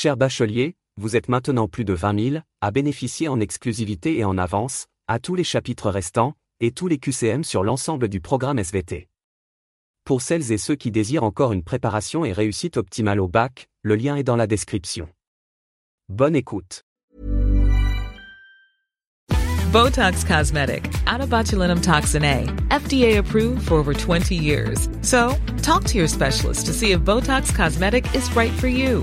Cher bachelier, vous êtes maintenant plus de 20 000 à bénéficier en exclusivité et en avance, à tous les chapitres restants, et tous les QCM sur l'ensemble du programme SVT. Pour celles et ceux qui désirent encore une préparation et réussite optimale au bac, le lien est dans la description. Bonne écoute. Botox Cosmetic, out toxin A, FDA approved for over 20 years. So, talk to your specialist to see if Botox Cosmetic is right for you.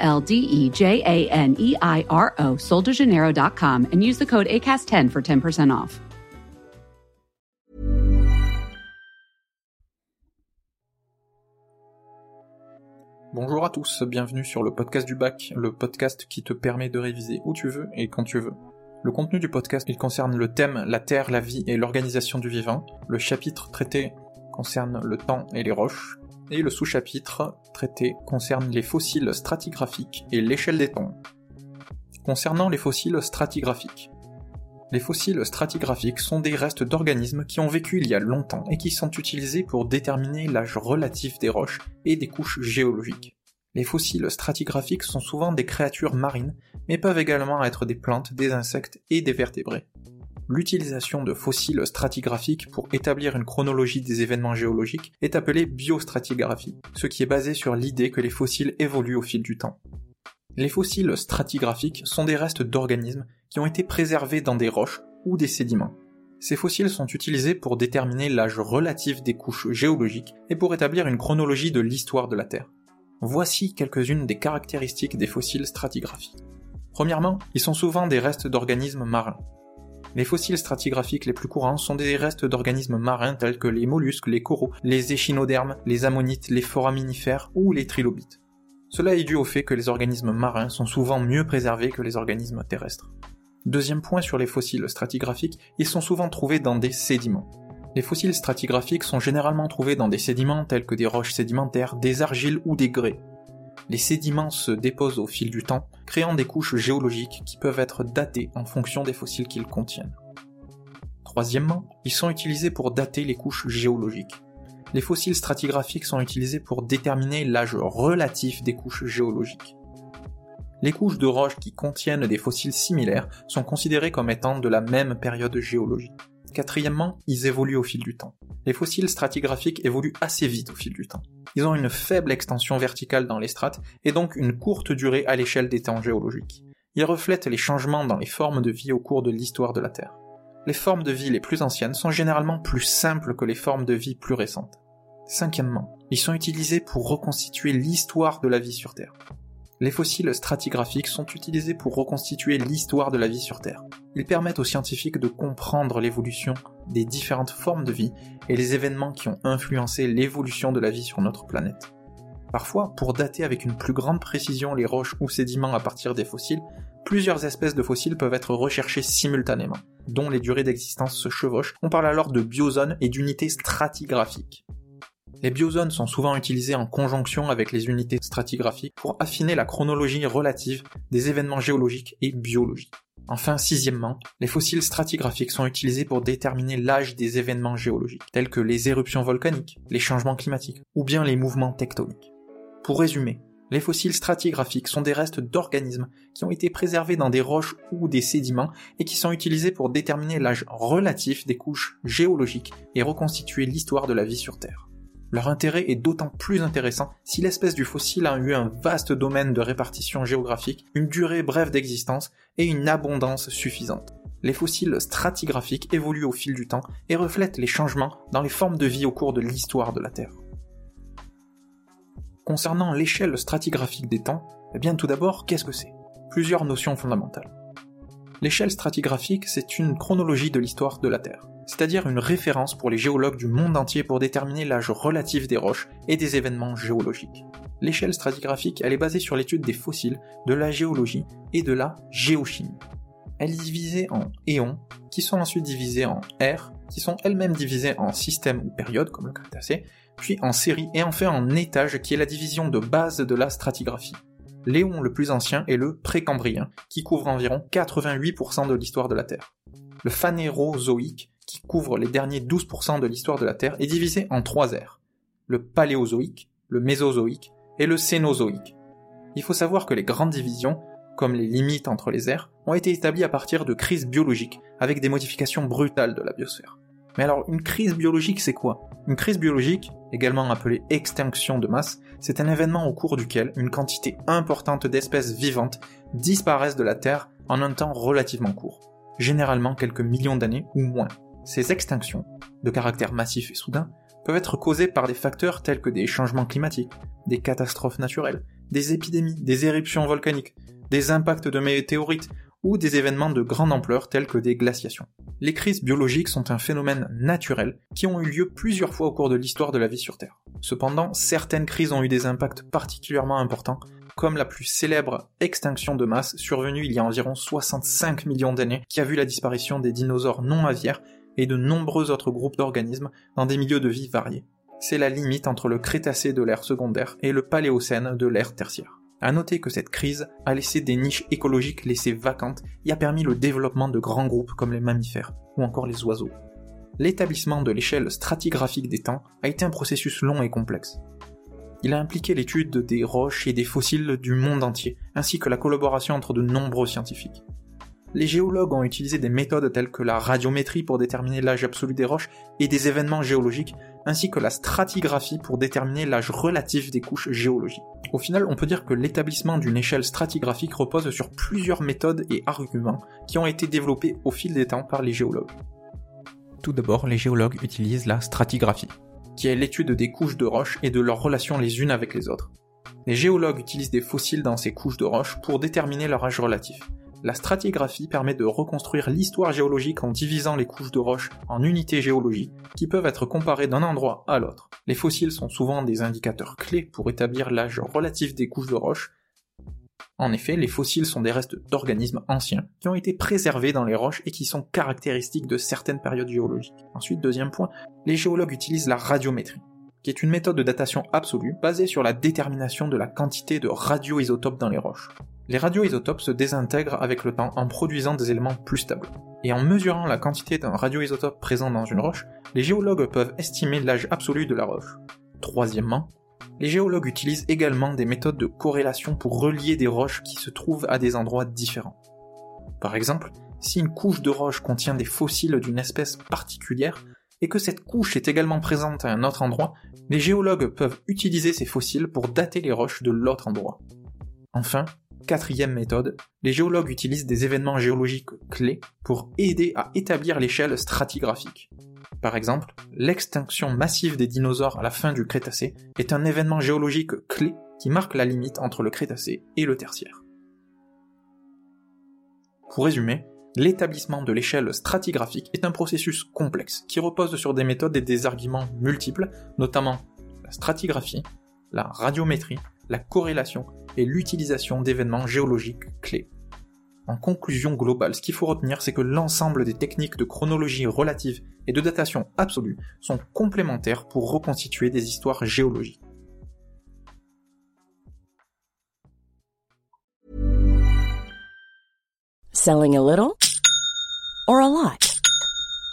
L D E J A N E I R O, and use the code ACAST10 for 10% off. Bonjour à tous, bienvenue sur le podcast du bac, le podcast qui te permet de réviser où tu veux et quand tu veux. Le contenu du podcast, il concerne le thème la Terre, la vie et l'organisation du vivant. Le chapitre traité concerne le temps et les roches. Et le sous-chapitre traité concerne les fossiles stratigraphiques et l'échelle des temps. Concernant les fossiles stratigraphiques. Les fossiles stratigraphiques sont des restes d'organismes qui ont vécu il y a longtemps et qui sont utilisés pour déterminer l'âge relatif des roches et des couches géologiques. Les fossiles stratigraphiques sont souvent des créatures marines, mais peuvent également être des plantes, des insectes et des vertébrés. L'utilisation de fossiles stratigraphiques pour établir une chronologie des événements géologiques est appelée biostratigraphie, ce qui est basé sur l'idée que les fossiles évoluent au fil du temps. Les fossiles stratigraphiques sont des restes d'organismes qui ont été préservés dans des roches ou des sédiments. Ces fossiles sont utilisés pour déterminer l'âge relatif des couches géologiques et pour établir une chronologie de l'histoire de la Terre. Voici quelques-unes des caractéristiques des fossiles stratigraphiques. Premièrement, ils sont souvent des restes d'organismes marins. Les fossiles stratigraphiques les plus courants sont des restes d'organismes marins tels que les mollusques, les coraux, les échinodermes, les ammonites, les foraminifères ou les trilobites. Cela est dû au fait que les organismes marins sont souvent mieux préservés que les organismes terrestres. Deuxième point sur les fossiles stratigraphiques, ils sont souvent trouvés dans des sédiments. Les fossiles stratigraphiques sont généralement trouvés dans des sédiments tels que des roches sédimentaires, des argiles ou des grès. Les sédiments se déposent au fil du temps, créant des couches géologiques qui peuvent être datées en fonction des fossiles qu'ils contiennent. Troisièmement, ils sont utilisés pour dater les couches géologiques. Les fossiles stratigraphiques sont utilisés pour déterminer l'âge relatif des couches géologiques. Les couches de roches qui contiennent des fossiles similaires sont considérées comme étant de la même période géologique. Quatrièmement, ils évoluent au fil du temps. Les fossiles stratigraphiques évoluent assez vite au fil du temps. Ils ont une faible extension verticale dans les strates et donc une courte durée à l'échelle des temps géologiques. Ils reflètent les changements dans les formes de vie au cours de l'histoire de la Terre. Les formes de vie les plus anciennes sont généralement plus simples que les formes de vie plus récentes. Cinquièmement, ils sont utilisés pour reconstituer l'histoire de la vie sur Terre. Les fossiles stratigraphiques sont utilisés pour reconstituer l'histoire de la vie sur Terre. Ils permettent aux scientifiques de comprendre l'évolution des différentes formes de vie et les événements qui ont influencé l'évolution de la vie sur notre planète. Parfois, pour dater avec une plus grande précision les roches ou sédiments à partir des fossiles, plusieurs espèces de fossiles peuvent être recherchées simultanément, dont les durées d'existence se chevauchent. On parle alors de biozones et d'unités stratigraphiques. Les biozones sont souvent utilisées en conjonction avec les unités stratigraphiques pour affiner la chronologie relative des événements géologiques et biologiques. Enfin, sixièmement, les fossiles stratigraphiques sont utilisés pour déterminer l'âge des événements géologiques, tels que les éruptions volcaniques, les changements climatiques, ou bien les mouvements tectoniques. Pour résumer, les fossiles stratigraphiques sont des restes d'organismes qui ont été préservés dans des roches ou des sédiments et qui sont utilisés pour déterminer l'âge relatif des couches géologiques et reconstituer l'histoire de la vie sur Terre. Leur intérêt est d'autant plus intéressant si l'espèce du fossile a eu un vaste domaine de répartition géographique, une durée brève d'existence et une abondance suffisante. Les fossiles stratigraphiques évoluent au fil du temps et reflètent les changements dans les formes de vie au cours de l'histoire de la Terre. Concernant l'échelle stratigraphique des temps, eh bien tout d'abord, qu'est-ce que c'est? Plusieurs notions fondamentales. L'échelle stratigraphique, c'est une chronologie de l'histoire de la Terre, c'est-à-dire une référence pour les géologues du monde entier pour déterminer l'âge relatif des roches et des événements géologiques. L'échelle stratigraphique, elle est basée sur l'étude des fossiles, de la géologie et de la géochimie. Elle est divisée en éons, qui sont ensuite divisés en ères, qui sont elles-mêmes divisées en systèmes ou périodes, comme le Crétacé, puis en séries et enfin en étages, qui est la division de base de la stratigraphie. L'éon le plus ancien est le précambrien, qui couvre environ 88% de l'histoire de la Terre. Le phanérozoïque, qui couvre les derniers 12% de l'histoire de la Terre, est divisé en trois ères. Le paléozoïque, le mésozoïque et le cénozoïque. Il faut savoir que les grandes divisions, comme les limites entre les ères, ont été établies à partir de crises biologiques, avec des modifications brutales de la biosphère. Mais alors, une crise biologique, c'est quoi? Une crise biologique, également appelée extinction de masse, c'est un événement au cours duquel une quantité importante d'espèces vivantes disparaissent de la Terre en un temps relativement court, généralement quelques millions d'années ou moins. Ces extinctions, de caractère massif et soudain, peuvent être causées par des facteurs tels que des changements climatiques, des catastrophes naturelles, des épidémies, des éruptions volcaniques, des impacts de météorites ou des événements de grande ampleur tels que des glaciations. Les crises biologiques sont un phénomène naturel qui ont eu lieu plusieurs fois au cours de l'histoire de la vie sur Terre. Cependant, certaines crises ont eu des impacts particulièrement importants, comme la plus célèbre extinction de masse survenue il y a environ 65 millions d'années qui a vu la disparition des dinosaures non aviaires et de nombreux autres groupes d'organismes dans des milieux de vie variés. C'est la limite entre le Crétacé de l'ère secondaire et le Paléocène de l'ère tertiaire. À noter que cette crise a laissé des niches écologiques laissées vacantes et a permis le développement de grands groupes comme les mammifères ou encore les oiseaux. L'établissement de l'échelle stratigraphique des temps a été un processus long et complexe. Il a impliqué l'étude des roches et des fossiles du monde entier, ainsi que la collaboration entre de nombreux scientifiques. Les géologues ont utilisé des méthodes telles que la radiométrie pour déterminer l'âge absolu des roches et des événements géologiques, ainsi que la stratigraphie pour déterminer l'âge relatif des couches géologiques. Au final, on peut dire que l'établissement d'une échelle stratigraphique repose sur plusieurs méthodes et arguments qui ont été développés au fil des temps par les géologues. Tout d'abord, les géologues utilisent la stratigraphie, qui est l'étude des couches de roches et de leurs relations les unes avec les autres. Les géologues utilisent des fossiles dans ces couches de roches pour déterminer leur âge relatif la stratigraphie permet de reconstruire l'histoire géologique en divisant les couches de roches en unités géologiques qui peuvent être comparées d'un endroit à l'autre. Les fossiles sont souvent des indicateurs clés pour établir l'âge relatif des couches de roches. En effet, les fossiles sont des restes d'organismes anciens qui ont été préservés dans les roches et qui sont caractéristiques de certaines périodes géologiques. Ensuite, deuxième point, les géologues utilisent la radiométrie qui est une méthode de datation absolue basée sur la détermination de la quantité de radioisotopes dans les roches. Les radioisotopes se désintègrent avec le temps en produisant des éléments plus stables. Et en mesurant la quantité d'un radioisotope présent dans une roche, les géologues peuvent estimer l'âge absolu de la roche. Troisièmement, les géologues utilisent également des méthodes de corrélation pour relier des roches qui se trouvent à des endroits différents. Par exemple, si une couche de roche contient des fossiles d'une espèce particulière, et que cette couche est également présente à un autre endroit, les géologues peuvent utiliser ces fossiles pour dater les roches de l'autre endroit. Enfin, quatrième méthode, les géologues utilisent des événements géologiques clés pour aider à établir l'échelle stratigraphique. Par exemple, l'extinction massive des dinosaures à la fin du Crétacé est un événement géologique clé qui marque la limite entre le Crétacé et le Tertiaire. Pour résumer, l'établissement de l'échelle stratigraphique est un processus complexe qui repose sur des méthodes et des arguments multiples, notamment la stratigraphie, la radiométrie, la corrélation et l'utilisation d'événements géologiques clés. En conclusion globale, ce qu'il faut retenir, c'est que l'ensemble des techniques de chronologie relative et de datation absolue sont complémentaires pour reconstituer des histoires géologiques. Selling a little or a lot?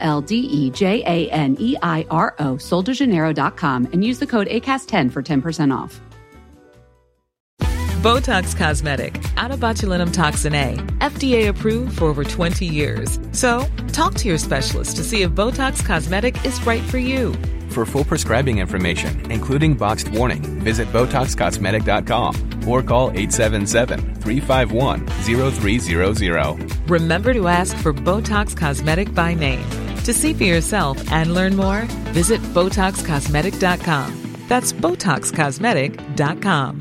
L D E J A N E I R O, soldejaneiro.com, and use the code ACAST10 for 10% off. Botox Cosmetic, out of botulinum toxin A, FDA approved for over 20 years. So, talk to your specialist to see if Botox Cosmetic is right for you. For full prescribing information, including boxed warning, visit BotoxCosmetic.com or call 877-351-0300. Remember to ask for Botox Cosmetic by name. To see for yourself and learn more, visit BotoxCosmetic.com. That's BotoxCosmetic.com.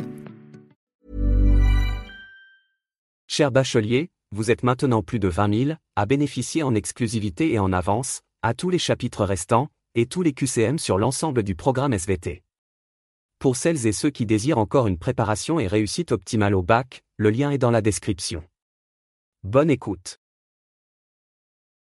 Cher bachelier, vous êtes maintenant plus de 20 000 à bénéficier en exclusivité et en avance, à tous les chapitres restants, et tous les QCM sur l'ensemble du programme SVT. Pour celles et ceux qui désirent encore une préparation et réussite optimale au bac, le lien est dans la description. Bonne écoute.